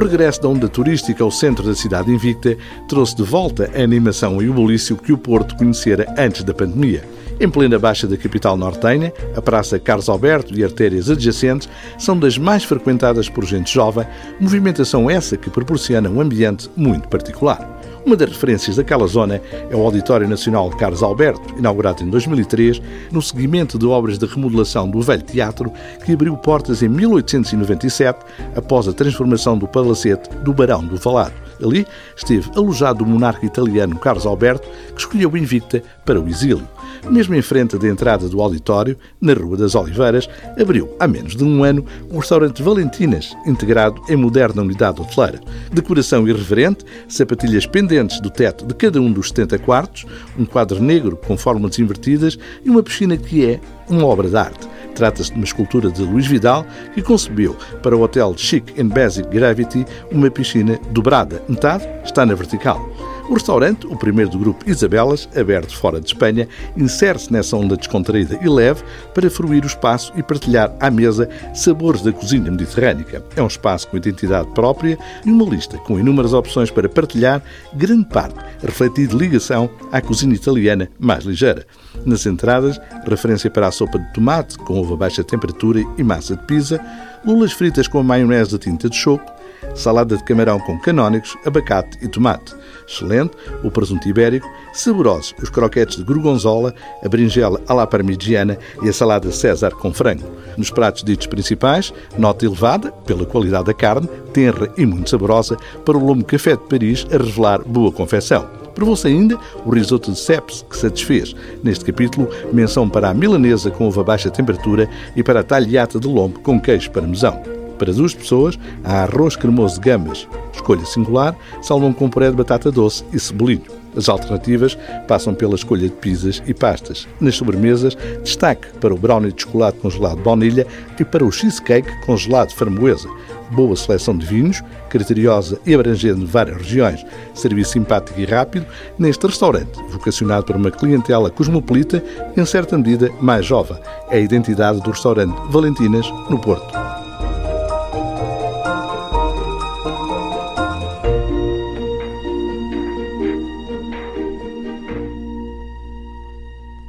regresso da onda turística ao centro da cidade invicta trouxe de volta a animação e o bulício que o Porto conhecera antes da pandemia. Em plena baixa da capital nortenha, a Praça Carlos Alberto e artérias adjacentes são das mais frequentadas por gente jovem, movimentação essa que proporciona um ambiente muito particular. Uma das referências daquela zona é o Auditório Nacional Carlos Alberto, inaugurado em 2003, no seguimento de obras de remodelação do velho teatro, que abriu portas em 1897, após a transformação do palacete do Barão do Valado. Ali esteve alojado o monarca italiano Carlos Alberto, que escolheu Invicta para o exílio mesmo em frente da entrada do auditório, na Rua das Oliveiras, abriu, há menos de um ano, o restaurante Valentinas, integrado em moderna unidade hoteleira. Decoração irreverente, sapatilhas pendentes do teto de cada um dos 70 quartos, um quadro negro com formas invertidas e uma piscina que é uma obra de arte. Trata-se de uma escultura de Luís Vidal que concebeu para o hotel Chic and Basic Gravity uma piscina dobrada. Metade está na vertical. O restaurante, o primeiro do grupo Isabelas, aberto fora de Espanha, insere-se nessa onda descontraída e leve para fruir o espaço e partilhar à mesa sabores da cozinha mediterrânica. É um espaço com identidade própria e uma lista com inúmeras opções para partilhar, grande parte refletindo ligação à cozinha italiana mais ligeira. Nas entradas, referência para a sopa de tomate com ovo a baixa temperatura e massa de pizza, lulas fritas com maionese de tinta de choco, salada de camarão com canónicos, abacate e tomate. Excelente o presunto ibérico, saborosos os croquetes de gorgonzola, a berinjela à la parmigiana e a salada César com frango. Nos pratos ditos principais, nota elevada pela qualidade da carne, tenra e muito saborosa, para o lombo café de Paris a revelar boa confecção. Provou-se ainda o risoto de Ceps, que satisfez. Neste capítulo, menção para a milanesa com uva baixa temperatura e para a talhata de lombo com queijo parmesão. Para duas pessoas, há arroz cremoso de gambas. Escolha singular, salmão com puré de batata doce e cebolinho. As alternativas passam pela escolha de pizzas e pastas. Nas sobremesas, destaque para o brownie de chocolate congelado de baunilha e para o cheesecake congelado de framboesa. Boa seleção de vinhos, criteriosa e abrangendo várias regiões. Serviço simpático e rápido neste restaurante, vocacionado para uma clientela cosmopolita e, em certa medida, mais jovem. É a identidade do restaurante Valentinas, no Porto.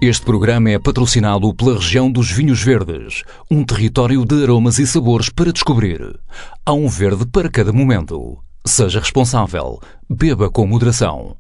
Este programa é patrocinado pela região dos Vinhos Verdes, um território de aromas e sabores para descobrir. Há um verde para cada momento. Seja responsável. Beba com moderação.